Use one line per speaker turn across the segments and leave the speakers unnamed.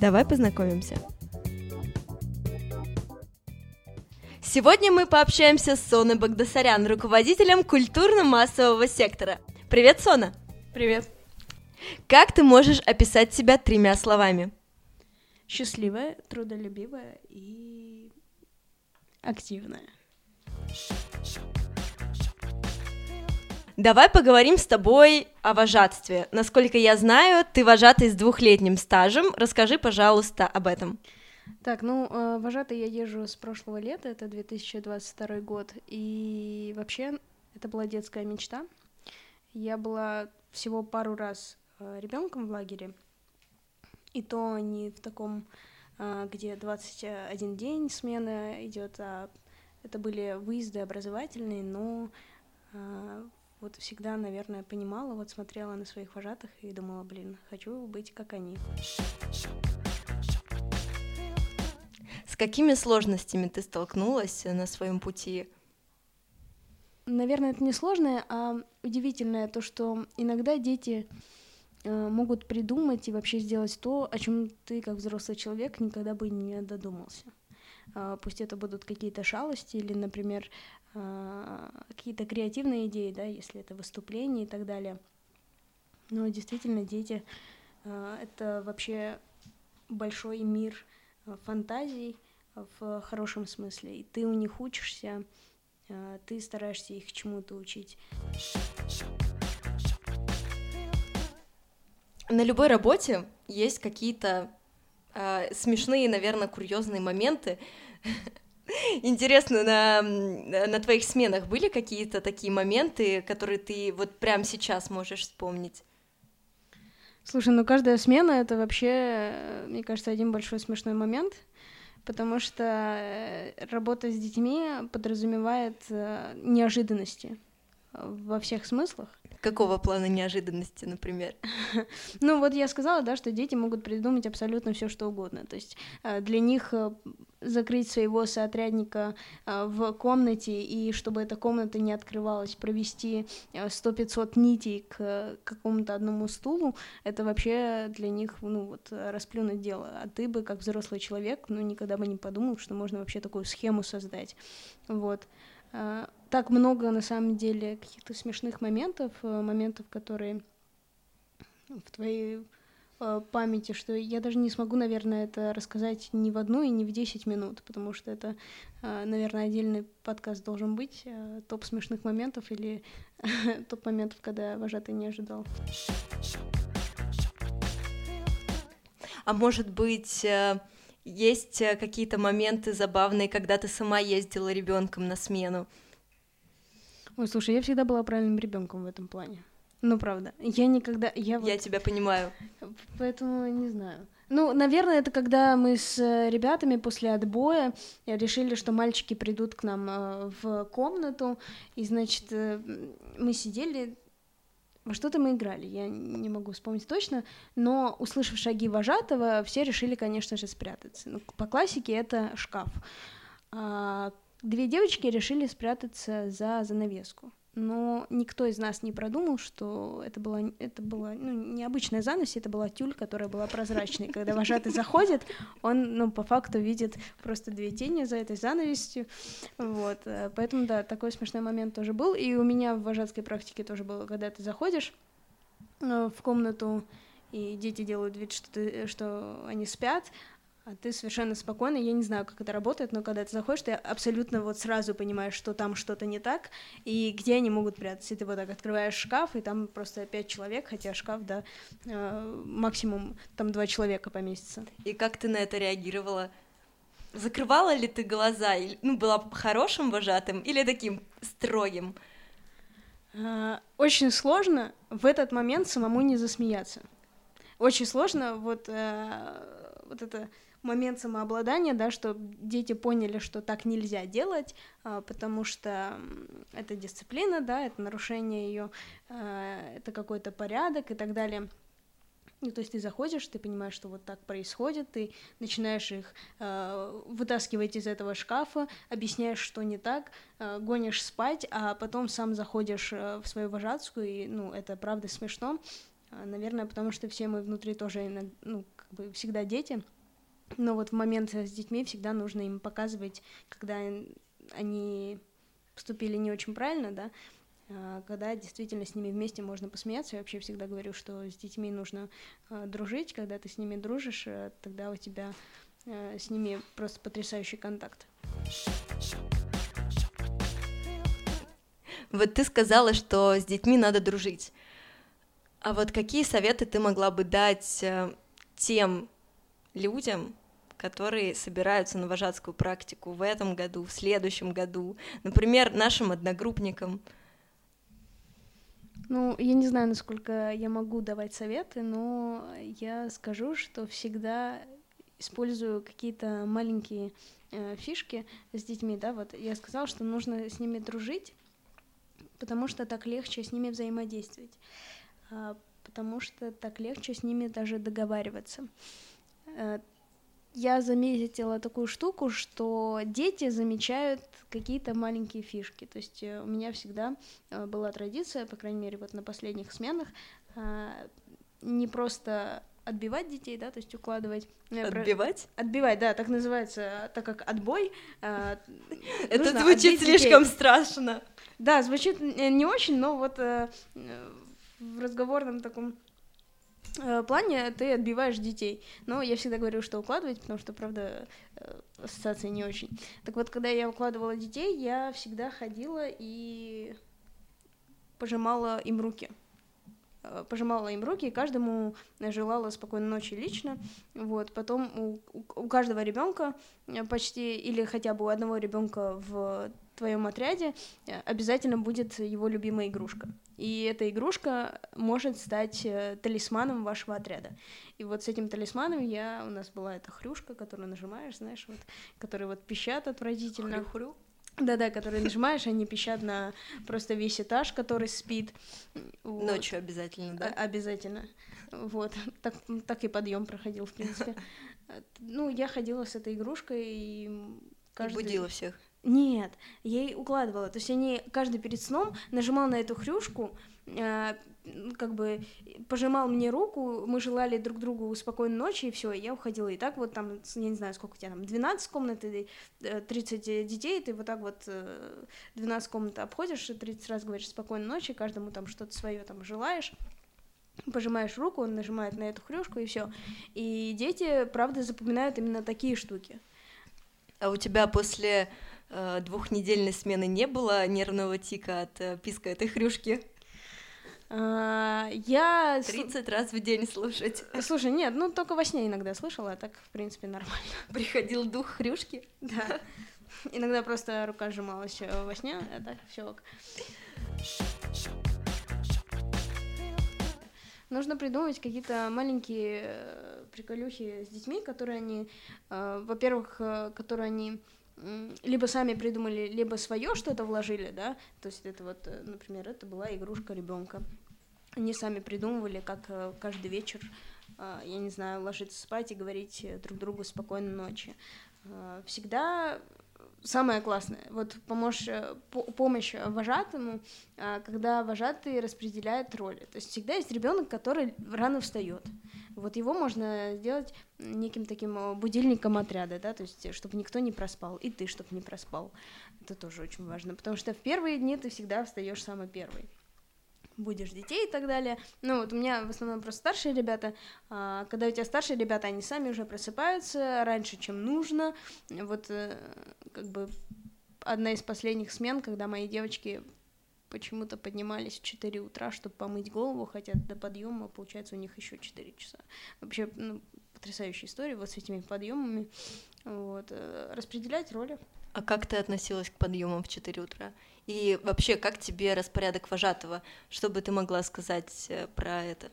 Давай познакомимся. Сегодня мы пообщаемся с Соной Багдасарян, руководителем культурно-массового сектора. Привет, Сона!
Привет!
Как ты можешь описать себя тремя словами?
Счастливая, трудолюбивая и активная.
Давай поговорим с тобой о вожатстве. Насколько я знаю, ты вожатый с двухлетним стажем. Расскажи, пожалуйста, об этом.
Так, ну, э, вожатый я езжу с прошлого лета, это 2022 год, и вообще это была детская мечта. Я была всего пару раз э, ребенком в лагере, и то не в таком, э, где 21 день смена идет, а это были выезды образовательные, но вот всегда, наверное, понимала, вот смотрела на своих вожатых и думала, блин, хочу быть как они.
С какими сложностями ты столкнулась на своем пути?
Наверное, это не сложное, а удивительное то, что иногда дети э, могут придумать и вообще сделать то, о чем ты, как взрослый человек, никогда бы не додумался. Э, пусть это будут какие-то шалости или, например, какие-то креативные идеи, да, если это выступление и так далее. Но действительно, дети а, это вообще большой мир а, фантазий в хорошем смысле. И ты у них учишься, ты стараешься их чему-то учить.
На любой работе есть какие-то э, смешные, наверное, курьезные моменты, Интересно, на, на твоих сменах были какие-то такие моменты, которые ты вот прямо сейчас можешь вспомнить?
Слушай, ну каждая смена это вообще, мне кажется, один большой смешной момент, потому что э, работа с детьми подразумевает э, неожиданности во всех смыслах.
Какого плана неожиданности, например?
Ну вот я сказала, да, что дети могут придумать абсолютно все, что угодно. То есть э, для них э, закрыть своего соотрядника э, в комнате, и чтобы эта комната не открывалась, провести 100-500 нитей к какому-то одному стулу, это вообще для них, ну вот, расплюнуть дело. А ты бы, как взрослый человек, ну никогда бы не подумал, что можно вообще такую схему создать. Вот так много на самом деле каких-то смешных моментов, э, моментов, которые в твоей э, памяти, что я даже не смогу, наверное, это рассказать ни в одну и ни в десять минут, потому что это, э, наверное, отдельный подкаст должен быть, топ смешных моментов или топ моментов, когда вожатый не ожидал.
А может быть, есть какие-то моменты забавные, когда ты сама ездила ребенком на смену?
Ой, слушай, я всегда была правильным ребенком в этом плане. Ну, правда. Я никогда... Я,
вот... я тебя понимаю.
Поэтому не знаю. Ну, наверное, это когда мы с э, ребятами после отбоя решили, что мальчики придут к нам э, в комнату, и, значит, э, мы сидели, во что-то мы играли, я не могу вспомнить точно, но, услышав шаги вожатого, все решили, конечно же, спрятаться. Ну, по классике это шкаф. А Две девочки решили спрятаться за занавеску. Но никто из нас не продумал, что это была, это была ну, необычная занавес, это была тюль, которая была прозрачной. Когда вожатый заходит, он, ну, по факту видит просто две тени за этой занавесью. Вот. Э, поэтому, да, такой смешной момент тоже был. И у меня в вожатской практике тоже было, когда ты заходишь э, в комнату, и дети делают вид, что, ты, что они спят, а ты совершенно спокойно, я не знаю, как это работает, но когда ты заходишь, ты абсолютно вот сразу понимаешь, что там что-то не так, и где они могут прятаться. И ты вот так открываешь шкаф, и там просто пять человек, хотя шкаф, да, э, максимум там два человека поместится.
И как ты на это реагировала? Закрывала ли ты глаза? Ну, была хорошим вожатым или таким строгим?
Э, очень сложно в этот момент самому не засмеяться. Очень сложно вот, э, вот это момент самообладания, да, что дети поняли, что так нельзя делать, а, потому что это дисциплина, да, это нарушение ее, а, это какой-то порядок и так далее. Ну, то есть ты заходишь, ты понимаешь, что вот так происходит, ты начинаешь их э, вытаскивать из этого шкафа, объясняешь, что не так, э, гонишь спать, а потом сам заходишь э, в свою вожатскую, и, ну, это правда смешно, А, наверное, потому что все мы внутри тоже, ну, как бы всегда дети, но вот в момент с детьми всегда нужно им показывать, когда они поступили не очень правильно, да, а, когда действительно с ними вместе можно посмеяться. Я вообще всегда говорю, что с детьми нужно а, дружить, когда ты с ними дружишь, э, тогда у тебя э, с ними просто потрясающий контакт.
Вот ты сказала, что с детьми надо дружить. А вот какие советы ты могла бы дать э, тем людям, которые собираются на вожатскую практику в этом году, в следующем году, например, нашим одногруппникам?
Ну, я не знаю, насколько я могу давать советы, но я скажу, что всегда использую какие-то маленькие э, фишки с детьми, да, вот я сказала, что нужно с ними дружить, потому что так легче с ними взаимодействовать, а, потому что так легче с ними даже договариваться. Э, я заметила такую штуку, что дети замечают какие-то маленькие фишки. То есть э, у меня всегда э, была традиция, по крайней мере, вот на последних сменах, не просто отбивать детей, да, то есть укладывать.
Отбивать?
Про... Отбивать, да, так называется, так как отбой.
Это звучит слишком страшно.
Да, звучит не очень, но вот в разговорном таком э, плане ты отбиваешь детей. Но я всегда говорю, что укладывать, потому что, правда, э, ассоциация не очень. Так вот, когда я укладывала детей, я всегда ходила и пожимала им руки. Э, пожимала им руки, и каждому желала спокойной ночи лично. Вот. Потом у, у каждого ребенка почти, или хотя бы у одного ребенка в твоем отряде обязательно будет его любимая игрушка и эта игрушка может стать э, талисманом вашего отряда. И вот с этим талисманом я, у нас была эта хрюшка, которую нажимаешь, знаешь, вот, которые вот пищат отвратительно.
Хрю-хрю?
Да-да, которые нажимаешь, они пищат на просто весь этаж, который спит.
Вот. Ночью обязательно, да?
А- обязательно. Вот, так, так и подъем проходил, в принципе. Ну, я ходила с этой игрушкой и
каждый... И будила всех.
Нет, ей укладывала. То есть они каждый перед сном нажимал на эту хрюшку, э, как бы пожимал мне руку, мы желали друг другу спокойной ночи, и все, я уходила. И так вот там, я не знаю, сколько у тебя там, 12 комнат, 30 э, детей, ты вот так вот 12 э, комнат обходишь, 30 раз говоришь спокойной ночи, каждому там что-то свое там желаешь пожимаешь руку, он нажимает на эту хрюшку и все. И дети, правда, запоминают именно такие штуки.
А у тебя после э, двухнедельной смены не было нервного тика от э, писка этой хрюшки?
Uh, я...
30 раз в день слушать.
Слушай, нет, ну только во сне иногда слышала, а так, в принципе, нормально.
Приходил дух хрюшки?
Да. Иногда просто рука сжималась во сне, а так все ок. Нужно придумать какие-то маленькие э, приколюхи с детьми, которые они, э, во-первых, э, которые они либо сами придумали, либо свое что-то вложили, да, то есть это вот, э, например, это была игрушка ребенка. Они сами придумывали, как э, каждый вечер, а, я не знаю, ложиться спать и говорить друг другу спокойной ночи. Всегда самое классное, вот помощь, э, помощь вожатому, когда вожатый распределяет роли. То есть всегда есть ребенок, который рано встает. Вот его можно сделать неким таким э, будильником отряда, да, то есть чтобы никто не проспал, и ты, чтобы не проспал. Это тоже очень важно, потому что в первые дни ты всегда встаешь самый первый будешь детей и так далее. Ну, вот у меня в основном просто старшие ребята. А, когда у тебя старшие ребята, они сами уже просыпаются раньше, чем нужно. Вот э, как бы одна из последних смен, когда мои девочки почему-то поднимались в 4 утра, чтобы помыть голову, хотя до подъема, получается, у них еще 4 часа. Вообще, ну, потрясающая история вот с этими подъемами. Вот. Э, распределять роли.
А как ты относилась к подъемам в 4 утра? И вообще, как тебе распорядок вожатого? Что бы ты могла сказать э, про это?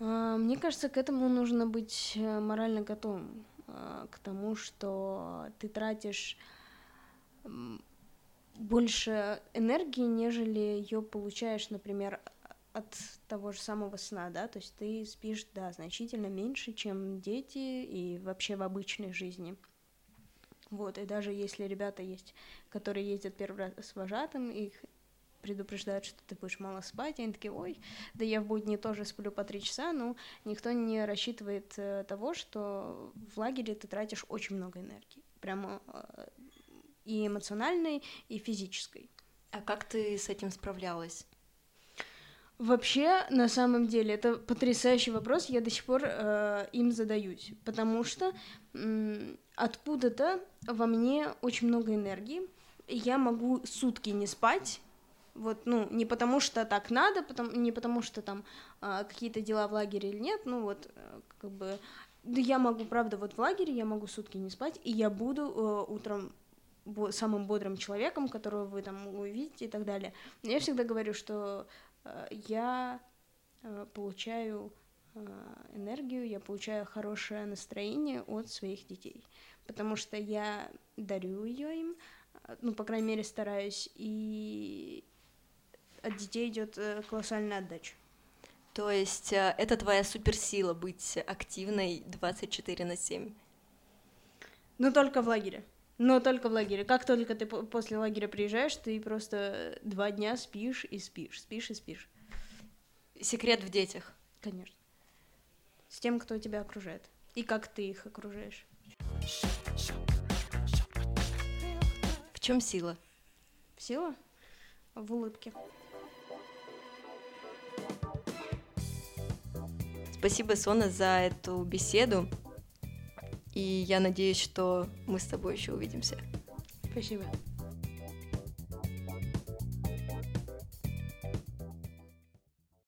А, мне кажется, к этому нужно быть э, морально готовым, к тому, что ты тратишь больше энергии, нежели ее получаешь, например, от того же самого сна, да, то есть ты спишь, да, значительно меньше, чем дети и вообще в обычной жизни. Вот, и даже если ребята есть, которые ездят первый раз с вожатым, их предупреждают, что ты будешь мало спать, и они такие, ой, да я в будни тоже сплю по три часа, но никто не рассчитывает э, того, что в лагере ты тратишь очень много энергии, прямо э, и эмоциональной, и физической.
А как ты с этим справлялась?
Вообще, на самом деле, это потрясающий вопрос, я до сих пор э, им задаюсь, потому что э, откуда-то во мне очень много энергии, я могу сутки не спать, вот, ну, не потому что так надо, потом, не потому что там э, какие-то дела в лагере или нет, ну вот, э, как бы, да я могу, правда, вот в лагере я могу сутки не спать, и я буду э, утром самым бодрым человеком, которого вы там увидите и так далее. Но я всегда говорю, что э, я э, получаю э, энергию, я получаю хорошее настроение от своих детей, потому что я дарю ее им, ну, по крайней мере, стараюсь, и от детей идет колоссальная отдача.
То есть это твоя суперсила быть активной 24 на 7?
Ну, только в лагере. Но только в лагере. Как только ты после лагеря приезжаешь, ты просто два дня спишь и спишь, спишь и спишь.
Секрет в детях.
Конечно. С тем, кто тебя окружает. И как ты их окружаешь.
В чем сила?
Сила? В улыбке.
Спасибо, Сона, за эту беседу. И я надеюсь, что мы с тобой еще увидимся.
Спасибо.